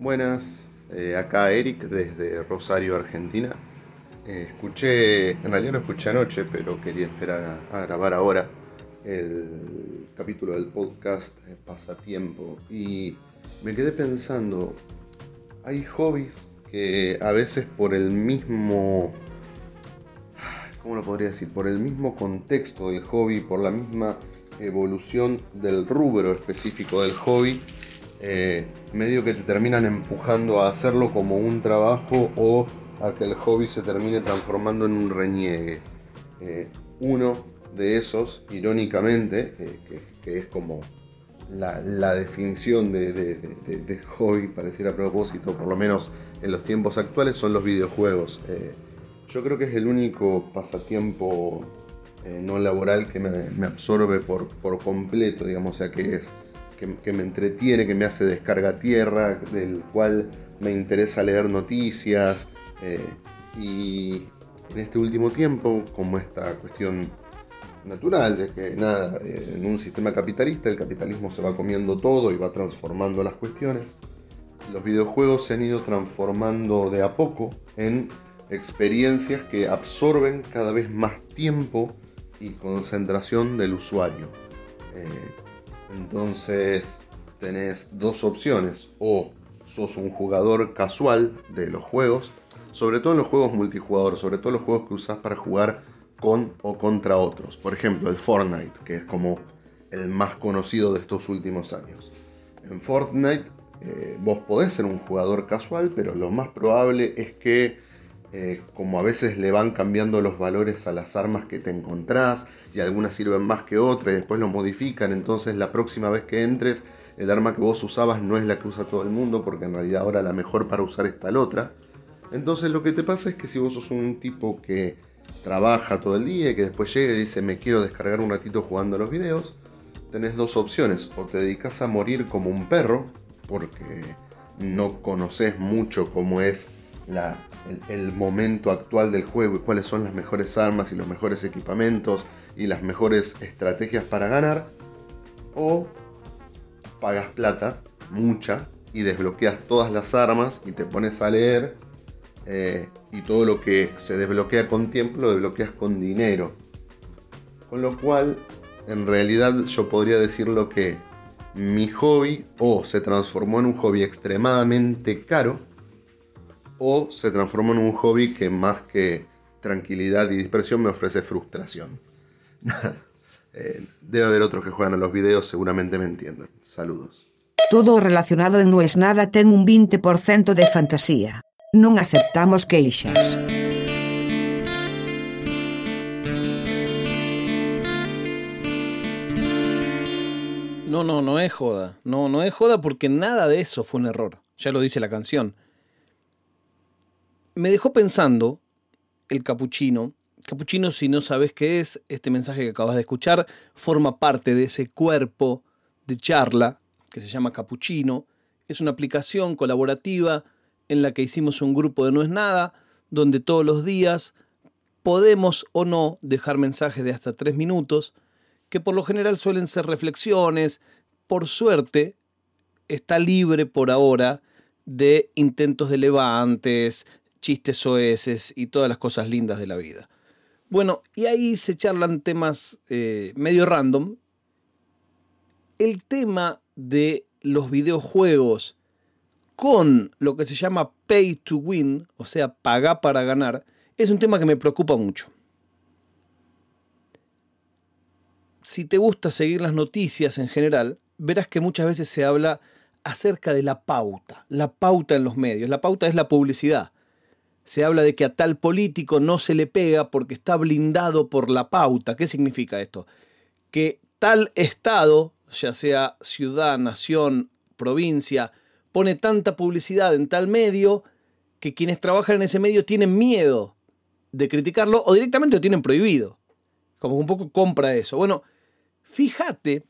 Buenas, eh, acá Eric desde Rosario, Argentina. Eh, escuché, en realidad lo escuché anoche, pero quería esperar a, grabar ahora el capítulo del podcast eh, Pasatiempo y me quedé pensando, hay hobbies que a veces por el mismo, ¿cómo lo podría decir? Por el mismo contexto del hobby, por la misma evolución del rubro específico del hobby, eh, medio que te terminan empujando a hacerlo como un trabajo o a que el hobby se termine transformando en un reniegue. Eh, uno de esos, irónicamente, eh, que, es como la, definición de, hobby, pareciera a propósito, por lo menos en los tiempos actuales, son los videojuegos. yo creo que es el único pasatiempo no laboral que me, absorbe por, por completo, digamos, o sea que es que, me entretiene, que me hace descarga tierra, del cual me interesa leer noticias. Eh, y en este último tiempo, como esta cuestión natural de que nada, eh, en un sistema capitalista el capitalismo se va comiendo todo y va transformando las cuestiones, los videojuegos se han ido transformando de a poco en experiencias que absorben cada vez más tiempo y concentración del usuario. Eh, entonces tenés dos opciones, o sos un jugador casual de los juegos, sobre todo en los juegos multijugador, sobre todo los juegos que usás para jugar con o contra otros. Por ejemplo, el Fortnite, que es como el más conocido de estos últimos años. En Fortnite eh, vos podés ser un jugador casual, pero lo más probable es que eh, como a veces le van cambiando los valores a las armas que te encontrás y algunas sirven más que otras y después lo modifican, entonces la próxima vez que entres el arma que vos usabas no es la que usa todo el mundo porque en realidad ahora la mejor para usar es tal otra. Entonces lo que te pasa es que si vos sos un tipo que trabaja todo el día y que después llega y dice me quiero descargar un ratito jugando a los videos, tenés dos opciones, o te dedicas a morir como un perro porque no conoces mucho cómo es el, momento actual del juego y cuáles son las mejores armas y los mejores equipamientos y las mejores estrategias para ganar. O pagas plata, mucha, y desbloqueas todas las armas y te pones a leer. Eh, y todo lo que se desbloquea con tiempo lo desbloqueas con dinero. Con lo cual, en realidad yo podría decirlo que mi hobby o se transformó en un hobby extremadamente caro o se transforma en un hobby que más que tranquilidad y dispersión me ofrece frustración. Eh, debe haber otros que juegan a los videos, seguramente me entiendan. Saludos. Todo relacionado en No es nada ten un 20% de fantasía. Non aceptamos queixas. No, no, no es joda. No, no es joda porque nada de eso fue un error. Ya lo dice la canción me dejó pensando el capuchino. Capuchino, si no sabes qué es, este mensaje que acabas de escuchar forma parte de ese cuerpo de charla que se llama Capuchino. Es una aplicación colaborativa en la que hicimos un grupo de No es nada, donde todos los días podemos o no dejar mensajes de hasta tres minutos, que por lo general suelen ser reflexiones. Por suerte, está libre por ahora de intentos de levantes, chistes oeses y todas las cosas lindas de la vida. Bueno, y ahí se charlan temas eh, medio random. El tema de los videojuegos con lo que se llama pay to win, o sea, pagar para ganar, es un tema que me preocupa mucho. Si te gusta seguir las noticias en general, verás que muchas veces se habla acerca de la pauta, la pauta en los medios. La pauta es la publicidad se habla de que a tal político no se le pega porque está blindado por la pauta. ¿Qué significa esto? Que tal Estado, ya sea ciudad, nación, provincia, pone tanta publicidad en tal medio que quienes trabajan en ese medio tienen miedo de criticarlo o directamente lo tienen prohibido. Como un poco compra eso. Bueno, fíjate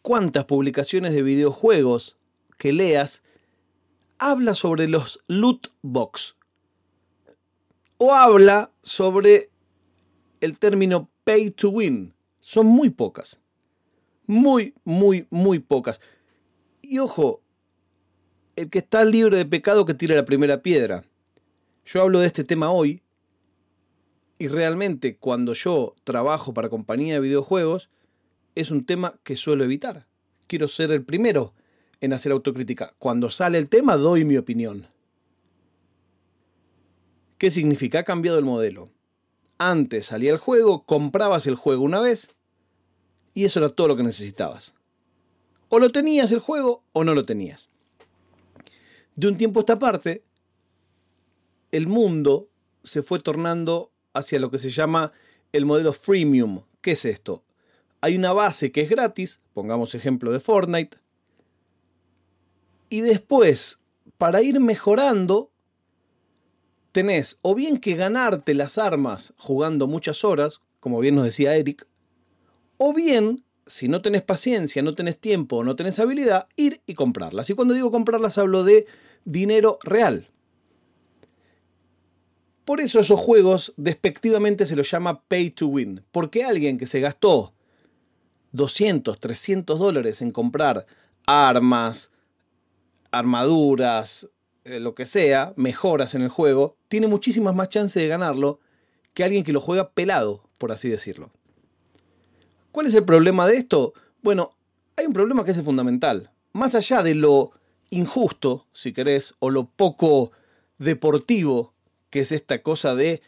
cuántas publicaciones de videojuegos que leas habla sobre los loot box habla sobre el término pay to win. Son muy pocas. Muy, muy, muy pocas. Y ojo, el que está libre de pecado que tire la primera piedra. Yo hablo de este tema hoy y realmente cuando yo trabajo para compañía de videojuegos es un tema que suelo evitar. Quiero ser el primero en hacer autocrítica. Cuando sale el tema doy mi opinión. ¿Qué significa? Ha cambiado el modelo. Antes salía el juego, comprabas el juego una vez y eso era todo lo que necesitabas. O lo tenías el juego o no lo tenías. De un tiempo a esta parte, el mundo se fue tornando hacia lo que se llama el modelo freemium. ¿Qué es esto? Hay una base que es gratis, pongamos ejemplo de Fortnite, y después, para ir mejorando, tenés o bien que ganarte las armas jugando muchas horas, como bien nos decía Eric, o bien, si no tenés paciencia, no tenés tiempo no tenés habilidad, ir y comprarlas. Y cuando digo comprarlas hablo de dinero real. Por eso esos juegos despectivamente se los llama pay to win, porque alguien que se gastó 200, 300 dólares en comprar armas, armaduras, lo que sea, mejoras en el juego, tiene muchísimas más chances de ganarlo que alguien que lo juega pelado, por así decirlo. ¿Cuál es el problema de esto? Bueno, hay un problema que es fundamental. Más allá de lo injusto, si querés, o lo poco deportivo que es esta cosa de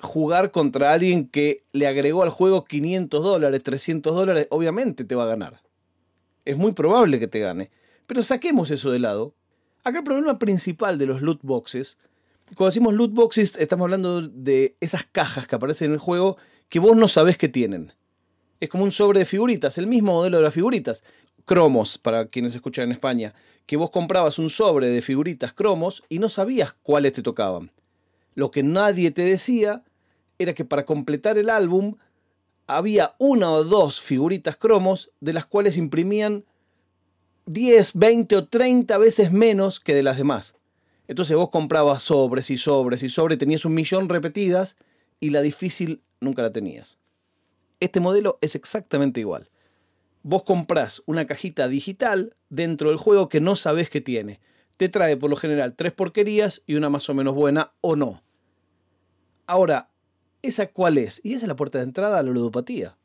jugar contra alguien que le agregó al juego 500 dólares, 300 dólares, obviamente te va a ganar. Es muy probable que te gane. Pero saquemos eso de lado. Acá el problema principal de los loot boxes, cuando decimos loot boxes estamos hablando de esas cajas que aparecen en el juego que vos no sabés que tienen. Es como un sobre de figuritas, el mismo modelo de las figuritas. Cromos, para quienes escuchan en España, que vos comprabas un sobre de figuritas cromos y no sabías cuáles te tocaban. Lo que nadie te decía era que para completar el álbum había una o dos figuritas cromos de las cuales imprimían 10, 20 o 30 veces menos que de las demás. Entonces vos comprabas sobres y sobres y sobres, tenías un millón repetidas y la difícil nunca la tenías. Este modelo es exactamente igual. Vos comprás una cajita digital dentro del juego que no sabés que tiene. Te trae por lo general tres porquerías y una más o menos buena o no. Ahora, ¿esa cuál es? Y esa es la puerta de entrada a la ludopatía.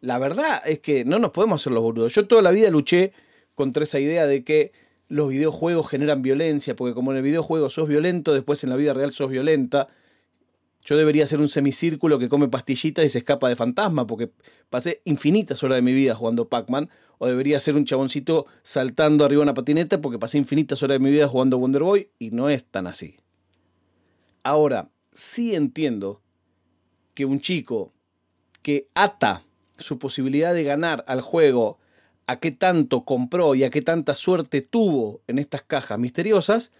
La verdad es que no nos podemos hacer los boludos. Yo toda la vida luché contra esa idea de que los videojuegos generan violencia, porque como en el videojuego sos violento, después en la vida real sos violenta. Yo debería ser un semicírculo que come pastillitas y se escapa de fantasma, porque pasé infinitas horas de mi vida jugando Pac-Man, o debería ser un chaboncito saltando arriba una patineta, porque pasé infinitas horas de mi vida jugando Wonder Boy, y no es tan así. Ahora, sí entiendo que un chico que ata su posibilidad de ganar al juego a qué tanto compró y a qué tanta suerte tuvo en estas cajas misteriosas,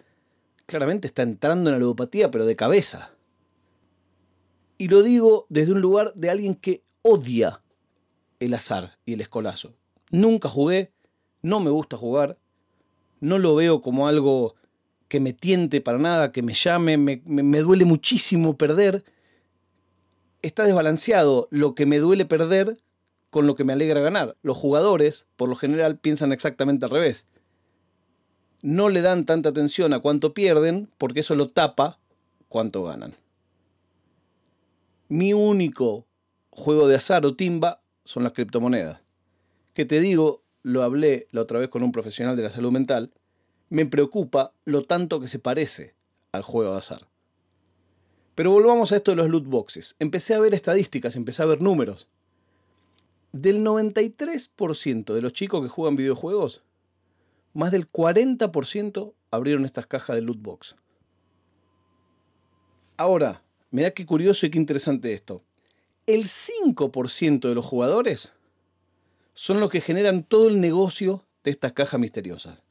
claramente está entrando en la ludopatía, pero de cabeza. Y lo digo desde un lugar de alguien que odia el azar y el escolazo. Nunca jugué, no me gusta jugar, no lo veo como algo que me tiente para nada, que me llame, me, duele muchísimo perder. Está desbalanceado lo que me duele perder con lo que me alegra ganar. Los jugadores, por lo general, piensan exactamente al revés. No le dan tanta atención a cuánto pierden porque eso lo tapa cuánto ganan. Mi único juego de azar o timba son las criptomonedas. Que te digo, lo hablé la otra vez con un profesional de la salud mental, me preocupa lo tanto que se parece al juego de azar. Pero volvamos a esto de los loot boxes. Empecé a ver estadísticas, empecé a ver números del 93% de los chicos que juegan videojuegos, más del 40% abrieron estas cajas de loot box. Ahora, mirá qué curioso y qué interesante esto. El 5% de los jugadores son los que generan todo el negocio de estas cajas misteriosas.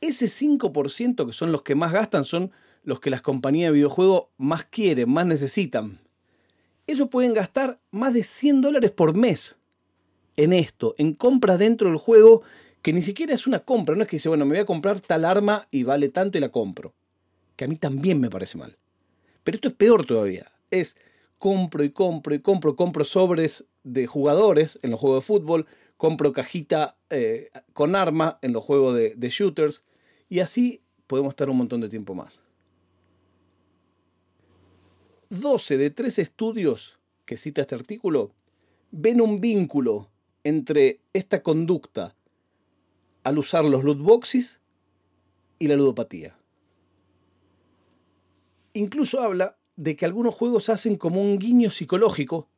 Ese 5% que son los que más gastan son los que las compañías de videojuegos más quieren, más necesitan ellos pueden gastar más de 100 dólares por mes en esto, en compras dentro del juego, que ni siquiera es una compra, no es que dice, bueno, me voy a comprar tal arma y vale tanto y la compro. Que a mí también me parece mal. Pero esto es peor todavía. Es compro y compro y compro, compro sobres de jugadores en los juegos de fútbol, compro cajita eh, con arma en los juegos de, de shooters y así podemos estar un montón de tiempo más. 12 de 3 estudios que cita este artículo ven un vínculo entre esta conducta al usar los loot boxes y la ludopatía. Incluso habla de que algunos juegos hacen como un guiño psicológico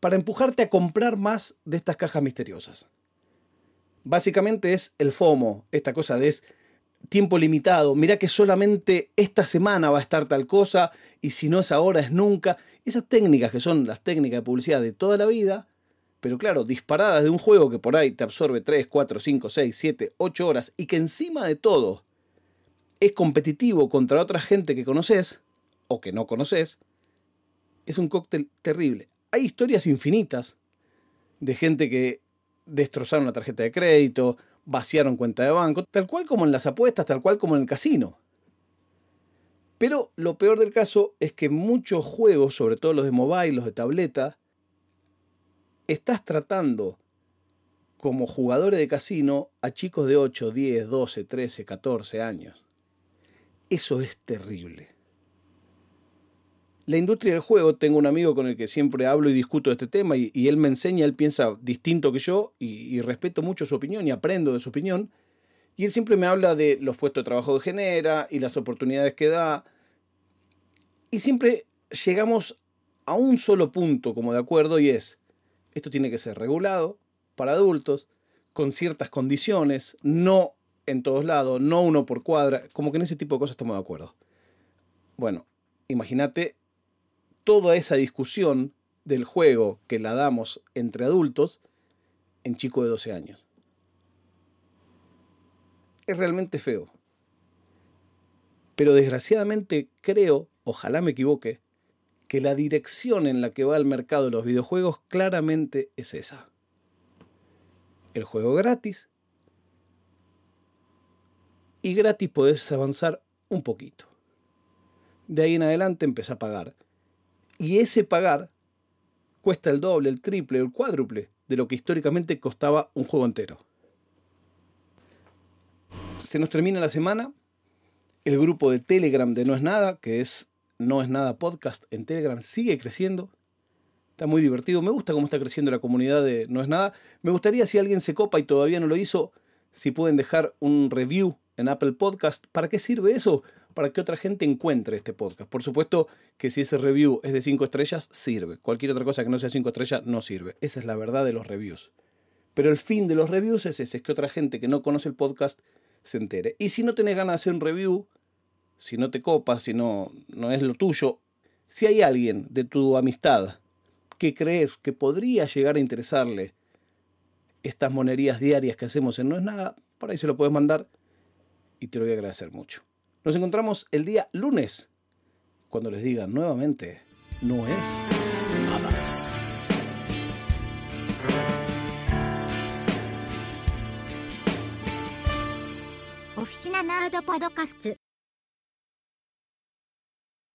para empujarte a comprar más de estas cajas misteriosas. Básicamente es el FOMO, esta cosa de es tiempo limitado, mira que solamente esta semana va a estar tal cosa y si no es ahora es nunca. Esas técnicas que son las técnicas de publicidad de toda la vida, pero claro, disparadas de un juego que por ahí te absorbe 3, 4, 5, 6, 7, 8 horas y que encima de todo es competitivo contra otra gente que conoces o que no conoces, es un cóctel terrible. Hay historias infinitas de gente que destrozaron la tarjeta de crédito, vaciaron cuenta de banco, tal cual como en las apuestas, tal cual como en el casino. Pero lo peor del caso es que muchos juegos, sobre todo los de mobile, los de tableta, estás tratando como jugadores de casino a chicos de 8, 10, 12, 13, 14 años. Eso es terrible. La industria del juego, tengo un amigo con el que siempre hablo y discuto este tema y, él me enseña, él piensa distinto que yo y, y, respeto mucho su opinión y aprendo de su opinión. Y él siempre me habla de los puestos de trabajo que genera y las oportunidades que da. Y siempre llegamos a un solo punto como de acuerdo y es, esto tiene que ser regulado para adultos, con ciertas condiciones, no en todos lados, no uno por cuadra, como que en ese tipo de cosas estamos de acuerdo. Bueno, imagínate toda esa discusión del juego que la damos entre adultos en chico de 12 años. Es realmente feo. Pero desgraciadamente creo, ojalá me equivoque, que la dirección en la que va el mercado de los videojuegos claramente es esa. El juego gratis. Y gratis podés avanzar un poquito. De ahí en adelante empezás a pagar. Y ese pagar cuesta el doble, el triple el cuádruple de lo que históricamente costaba un juego entero. Se nos termina la semana. El grupo de Telegram de No es Nada, que es No es Nada Podcast en Telegram, sigue creciendo. Está muy divertido. Me gusta cómo está creciendo la comunidad de No es Nada. Me gustaría si alguien se copa y todavía no lo hizo, si pueden dejar un review en Apple Podcast. ¿Para qué sirve eso? Para que otra gente encuentre este podcast. Por supuesto que si ese review es de 5 estrellas, sirve. Cualquier otra cosa que no sea 5 estrellas no sirve. Esa es la verdad de los reviews. Pero el fin de los reviews es ese, es que otra gente que no conoce el podcast se entere. Y si no tenés ganas de hacer un review, si no te copas, si no, no es lo tuyo, si hay alguien de tu amistad que crees que podría llegar a interesarle estas monerías diarias que hacemos en No es Nada, por ahí se lo puedes mandar y te lo voy a agradecer mucho. Nos encontramos el día lunes, cuando les diga nuevamente, no es nada. Oficina